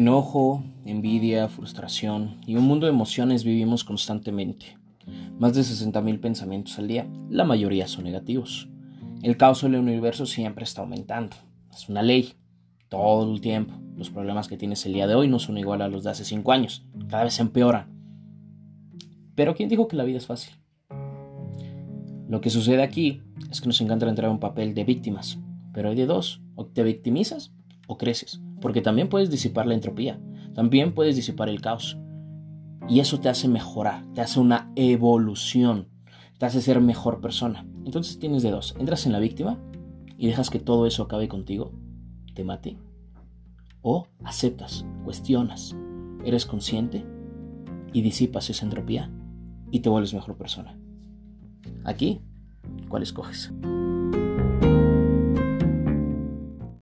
Enojo, envidia, frustración y un mundo de emociones vivimos constantemente. Más de 60.000 pensamientos al día, la mayoría son negativos. El caos en el universo siempre está aumentando. Es una ley. Todo el tiempo. Los problemas que tienes el día de hoy no son igual a los de hace 5 años. Cada vez se empeoran. Pero ¿quién dijo que la vida es fácil? Lo que sucede aquí es que nos encanta entrar en un papel de víctimas. Pero hay de dos. O te victimizas creces. Porque también puedes disipar la entropía. También puedes disipar el caos. Y eso te hace mejorar, te hace una evolución, te hace ser mejor persona. Entonces tienes de dos. Entras en la víctima y dejas que todo eso acabe contigo, te mate. O aceptas, cuestionas, eres consciente y disipas esa entropía y te vuelves mejor persona. Aquí, ¿cuál escoges?